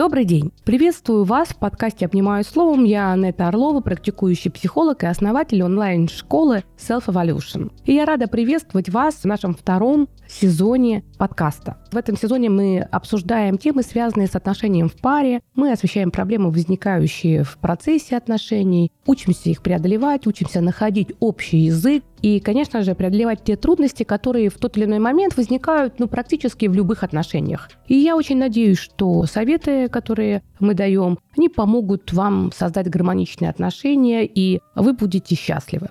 Добрый день! Приветствую вас в подкасте «Обнимаю словом». Я Анетта Орлова, практикующий психолог и основатель онлайн-школы Self Evolution. И я рада приветствовать вас в нашем втором сезоне подкаста. В этом сезоне мы обсуждаем темы, связанные с отношением в паре. Мы освещаем проблемы, возникающие в процессе отношений, учимся их преодолевать, учимся находить общий язык и, конечно же, преодолевать те трудности, которые в тот или иной момент возникают ну, практически в любых отношениях. И я очень надеюсь, что советы, которые мы даем, они помогут вам создать гармоничные отношения, и вы будете счастливы.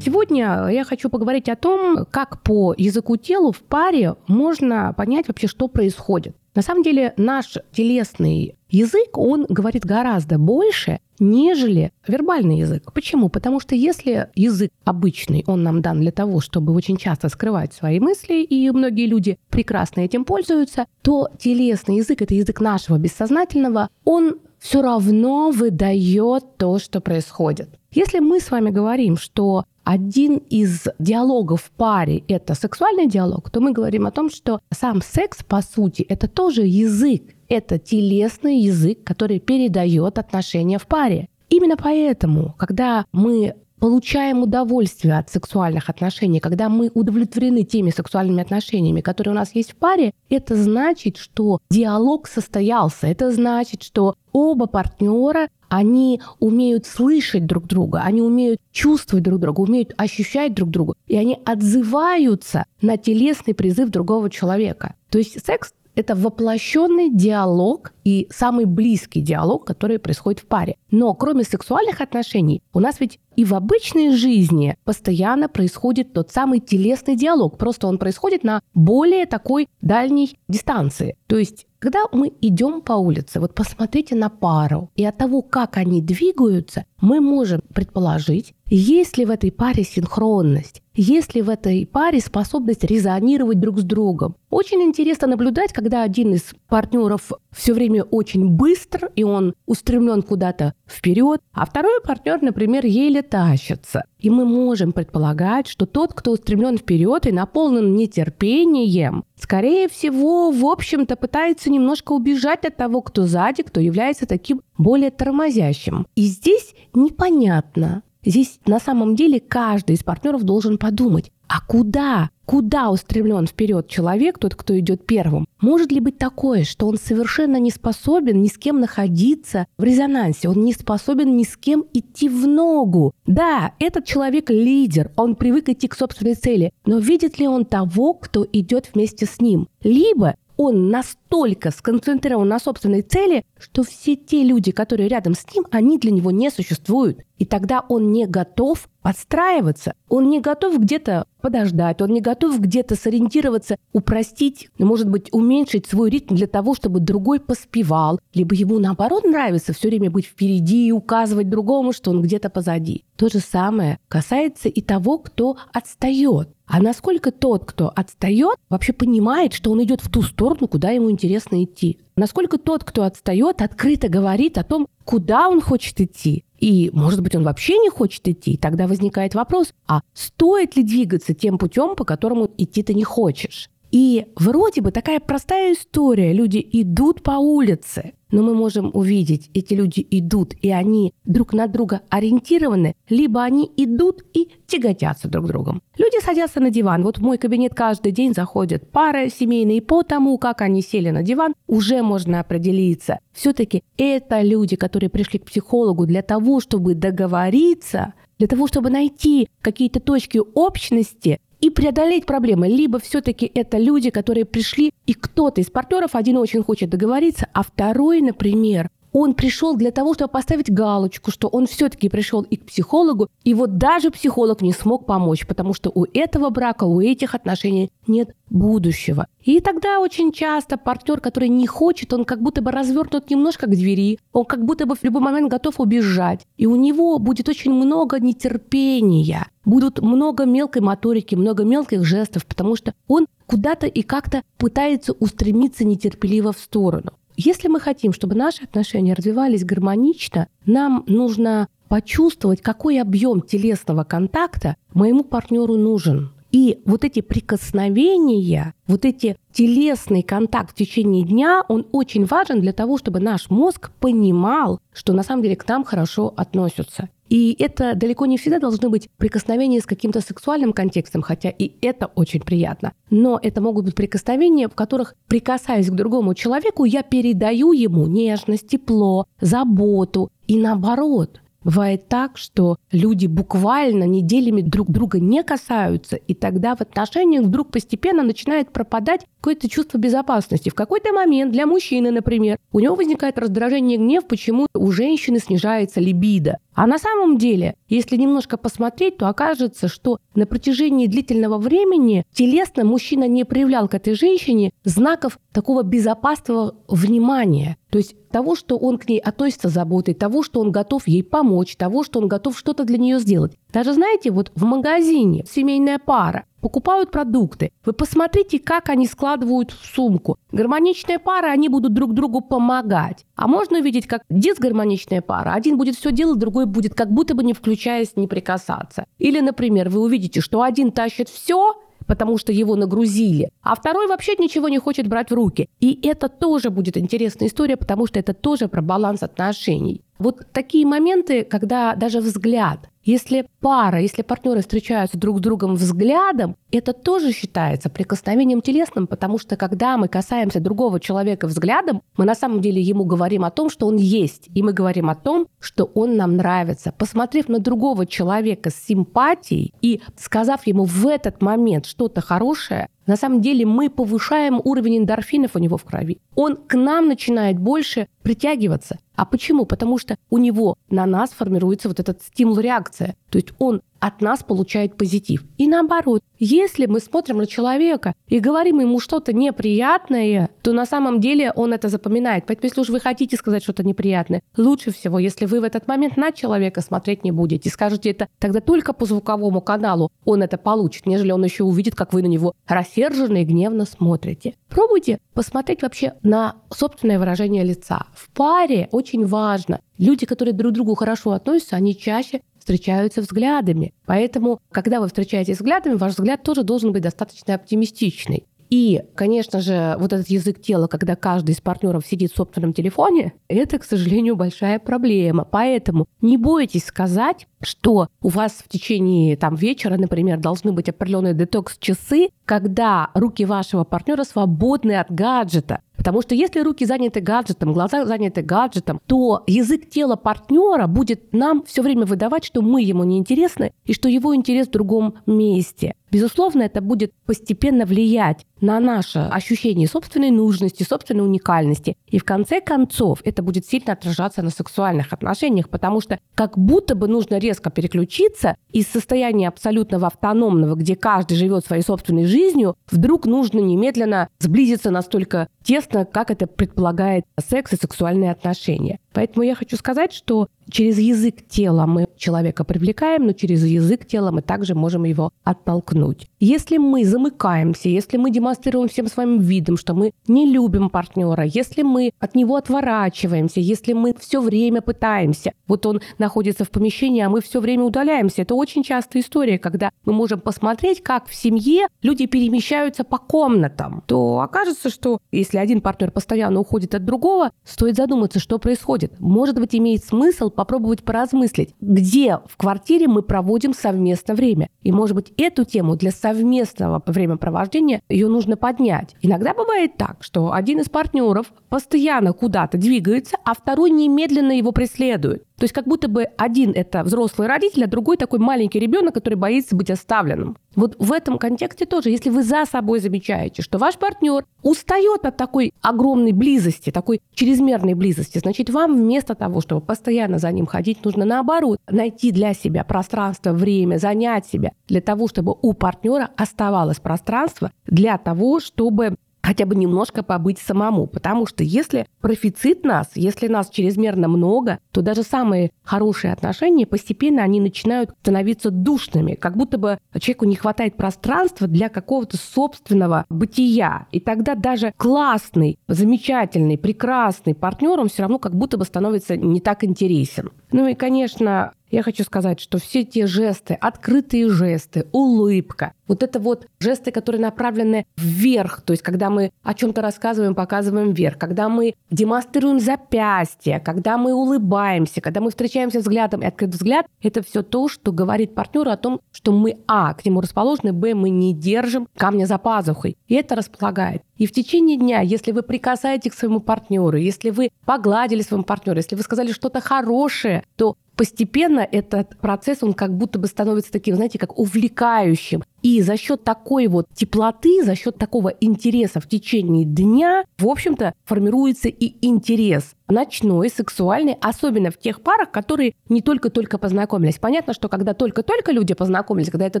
Сегодня я хочу поговорить о том, как по языку телу в паре можно понять вообще, что происходит. На самом деле наш телесный язык, он говорит гораздо больше, нежели вербальный язык. Почему? Потому что если язык обычный, он нам дан для того, чтобы очень часто скрывать свои мысли, и многие люди прекрасно этим пользуются, то телесный язык, это язык нашего бессознательного, он все равно выдает то, что происходит. Если мы с вами говорим, что один из диалогов в паре — это сексуальный диалог, то мы говорим о том, что сам секс, по сути, это тоже язык, это телесный язык, который передает отношения в паре. Именно поэтому, когда мы получаем удовольствие от сексуальных отношений, когда мы удовлетворены теми сексуальными отношениями, которые у нас есть в паре, это значит, что диалог состоялся. Это значит, что оба партнера они умеют слышать друг друга, они умеют чувствовать друг друга, умеют ощущать друг друга, и они отзываются на телесный призыв другого человека. То есть секс это воплощенный диалог и самый близкий диалог, который происходит в паре. Но кроме сексуальных отношений, у нас ведь и в обычной жизни постоянно происходит тот самый телесный диалог. Просто он происходит на более такой дальней дистанции. То есть когда мы идем по улице, вот посмотрите на пару, и от того, как они двигаются, мы можем предположить, есть ли в этой паре синхронность, есть ли в этой паре способность резонировать друг с другом. Очень интересно наблюдать, когда один из партнеров все время очень быстр, и он устремлен куда-то вперед, а второй партнер, например, еле тащится. И мы можем предполагать, что тот, кто устремлен вперед и наполнен нетерпением, скорее всего, в общем-то, пытается немножко убежать от того, кто сзади, кто является таким более тормозящим. И здесь непонятно, Здесь на самом деле каждый из партнеров должен подумать, а куда? Куда устремлен вперед человек, тот, кто идет первым? Может ли быть такое, что он совершенно не способен ни с кем находиться в резонансе, он не способен ни с кем идти в ногу? Да, этот человек лидер, он привык идти к собственной цели, но видит ли он того, кто идет вместе с ним? Либо он настолько сконцентрирован на собственной цели, что все те люди, которые рядом с ним, они для него не существуют. И тогда он не готов подстраиваться. Он не готов где-то подождать, он не готов где-то сориентироваться, упростить, может быть, уменьшить свой ритм для того, чтобы другой поспевал. Либо ему, наоборот, нравится все время быть впереди и указывать другому, что он где-то позади. То же самое касается и того, кто отстает. А насколько тот, кто отстает, вообще понимает, что он идет в ту сторону, куда ему интересно идти? Насколько тот, кто отстает, открыто говорит о том, куда он хочет идти? И, может быть, он вообще не хочет идти. Тогда возникает вопрос, а стоит ли двигаться тем путем, по которому идти ты не хочешь? И вроде бы такая простая история. Люди идут по улице, но мы можем увидеть, эти люди идут, и они друг на друга ориентированы, либо они идут и тяготятся друг другом. Люди садятся на диван. Вот в мой кабинет каждый день заходят пары семейные. По тому, как они сели на диван, уже можно определиться. Все-таки это люди, которые пришли к психологу для того, чтобы договориться, для того, чтобы найти какие-то точки общности, и преодолеть проблемы. Либо все-таки это люди, которые пришли, и кто-то из партнеров, один очень хочет договориться, а второй, например, он пришел для того, чтобы поставить галочку, что он все-таки пришел и к психологу, и вот даже психолог не смог помочь, потому что у этого брака, у этих отношений нет будущего. И тогда очень часто партнер, который не хочет, он как будто бы развернут немножко к двери, он как будто бы в любой момент готов убежать. И у него будет очень много нетерпения, будут много мелкой моторики, много мелких жестов, потому что он куда-то и как-то пытается устремиться нетерпеливо в сторону. Если мы хотим, чтобы наши отношения развивались гармонично, нам нужно почувствовать, какой объем телесного контакта моему партнеру нужен. И вот эти прикосновения, вот эти телесный контакт в течение дня, он очень важен для того, чтобы наш мозг понимал, что на самом деле к нам хорошо относятся. И это далеко не всегда должны быть прикосновения с каким-то сексуальным контекстом, хотя и это очень приятно. Но это могут быть прикосновения, в которых, прикасаясь к другому человеку, я передаю ему нежность, тепло, заботу. И наоборот, Бывает так, что люди буквально неделями друг друга не касаются, и тогда в отношениях вдруг постепенно начинает пропадать какое-то чувство безопасности. В какой-то момент для мужчины, например, у него возникает раздражение и гнев, почему у женщины снижается либидо. А на самом деле, если немножко посмотреть, то окажется, что на протяжении длительного времени телесно мужчина не проявлял к этой женщине знаков такого безопасного внимания. То есть того, что он к ней относится заботой, того, что он готов ей помочь, того, что он готов что-то для нее сделать. Даже, знаете, вот в магазине семейная пара, покупают продукты. Вы посмотрите, как они складывают в сумку. Гармоничная пара, они будут друг другу помогать. А можно увидеть, как дисгармоничная пара. Один будет все делать, другой будет как будто бы не включаясь, не прикасаться. Или, например, вы увидите, что один тащит все, потому что его нагрузили, а второй вообще ничего не хочет брать в руки. И это тоже будет интересная история, потому что это тоже про баланс отношений. Вот такие моменты, когда даже взгляд если пара, если партнеры встречаются друг с другом взглядом, это тоже считается прикосновением телесным, потому что когда мы касаемся другого человека взглядом, мы на самом деле ему говорим о том, что он есть, и мы говорим о том, что он нам нравится. Посмотрев на другого человека с симпатией и сказав ему в этот момент что-то хорошее, на самом деле мы повышаем уровень эндорфинов у него в крови. Он к нам начинает больше притягиваться. А почему? Потому что у него на нас формируется вот этот стимул-реакция. То есть он от нас получает позитив. И наоборот, если мы смотрим на человека и говорим ему что-то неприятное, то на самом деле он это запоминает. Поэтому если уж вы хотите сказать что-то неприятное, лучше всего, если вы в этот момент на человека смотреть не будете, скажете это тогда только по звуковому каналу, он это получит, нежели он еще увидит, как вы на него рассерженно и гневно смотрите. Пробуйте посмотреть вообще на собственное выражение лица. В паре очень важно. Люди, которые друг к другу хорошо относятся, они чаще встречаются взглядами. Поэтому, когда вы встречаетесь взглядами, ваш взгляд тоже должен быть достаточно оптимистичный. И, конечно же, вот этот язык тела, когда каждый из партнеров сидит в собственном телефоне, это, к сожалению, большая проблема. Поэтому не бойтесь сказать, что у вас в течение там, вечера, например, должны быть определенные детокс-часы, когда руки вашего партнера свободны от гаджета. Потому что если руки заняты гаджетом, глаза заняты гаджетом, то язык тела партнера будет нам все время выдавать, что мы ему не интересны и что его интерес в другом месте. Безусловно, это будет постепенно влиять на наше ощущение собственной нужности, собственной уникальности. И в конце концов это будет сильно отражаться на сексуальных отношениях, потому что как будто бы нужно резко переключиться из состояния абсолютного автономного, где каждый живет своей собственной жизнью, вдруг нужно немедленно сблизиться настолько тесно, как это предполагает секс и сексуальные отношения. Поэтому я хочу сказать, что через язык тела мы человека привлекаем, но через язык тела мы также можем его оттолкнуть. Если мы замыкаемся, если мы демонстрируем всем своим видом, что мы не любим партнера, если мы от него отворачиваемся, если мы все время пытаемся, вот он находится в помещении, а мы все время удаляемся, это очень частая история, когда мы можем посмотреть, как в семье люди перемещаются по комнатам, то окажется, что если один партнер постоянно уходит от другого, стоит задуматься, что происходит. Может быть, имеет смысл попробовать поразмыслить, где в квартире мы проводим совместно время. И, может быть, эту тему для совместного времяпровождения ее нужно поднять. Иногда бывает так, что один из партнеров постоянно куда-то двигается, а второй немедленно его преследует. То есть как будто бы один это взрослый родитель, а другой такой маленький ребенок, который боится быть оставленным. Вот в этом контексте тоже, если вы за собой замечаете, что ваш партнер устает от такой огромной близости, такой чрезмерной близости, значит, вам вместо того, чтобы постоянно за ним ходить, нужно наоборот найти для себя пространство, время, занять себя для того, чтобы у партнера оставалось пространство для того, чтобы хотя бы немножко побыть самому. Потому что если профицит нас, если нас чрезмерно много, то даже самые хорошие отношения постепенно они начинают становиться душными, как будто бы человеку не хватает пространства для какого-то собственного бытия. И тогда даже классный, замечательный, прекрасный партнер, он все равно как будто бы становится не так интересен. Ну и, конечно, я хочу сказать, что все те жесты, открытые жесты, улыбка, вот это вот жесты, которые направлены вверх, то есть когда мы о чем-то рассказываем, показываем вверх, когда мы демонстрируем запястье, когда мы улыбаемся, когда мы встречаемся взглядом и открыт взгляд, это все то, что говорит партнеру о том, что мы, а, к нему расположены, б, мы не держим камня за пазухой. И это располагает. И в течение дня, если вы прикасаетесь к своему партнеру, если вы погладили своему партнеру, если вы сказали что-то хорошее, то постепенно этот процесс, он как будто бы становится таким, знаете, как увлекающим. И за счет такой вот теплоты, за счет такого интереса в течение дня, в общем-то, формируется и интерес ночной, сексуальный, особенно в тех парах, которые не только-только познакомились. Понятно, что когда только-только люди познакомились, когда это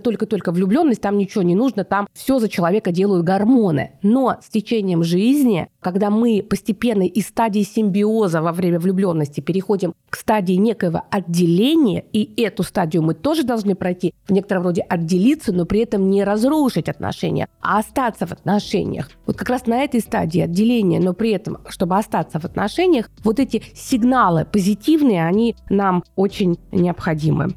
только-только влюбленность, там ничего не нужно, там все за человека делают гормоны. Но с течением жизни, когда мы постепенно из стадии симбиоза во время влюбленности переходим к стадии некоего отделения, и эту стадию мы тоже должны пройти, в некотором роде отделиться, но при этом не разрушить отношения, а остаться в отношениях. Вот как раз на этой стадии отделения, но при этом, чтобы остаться в отношениях, вот эти сигналы позитивные, они нам очень необходимы.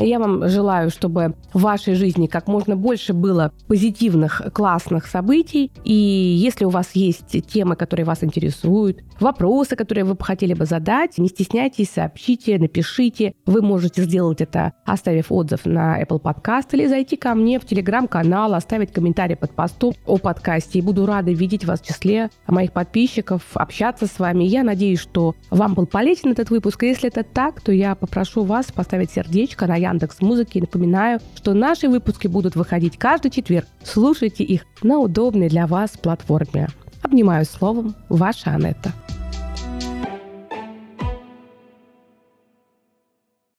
Я вам желаю, чтобы в вашей жизни как можно больше было позитивных, классных событий. И если у вас есть темы, которые вас интересуют, вопросы, которые вы бы хотели бы задать, не стесняйтесь, сообщите, напишите. Вы можете сделать это, оставив отзыв на Apple Podcast или зайти ко мне в Telegram-канал, оставить комментарий под постом о подкасте. И буду рада видеть вас в числе моих подписчиков, общаться с вами. Я надеюсь, что вам был полезен этот выпуск. Если это так, то я попрошу вас поставить сердечко на Яндекс Музыки. Напоминаю, что наши выпуски будут выходить каждый четверг. Слушайте их на удобной для вас платформе. Обнимаю словом, ваша Анетта.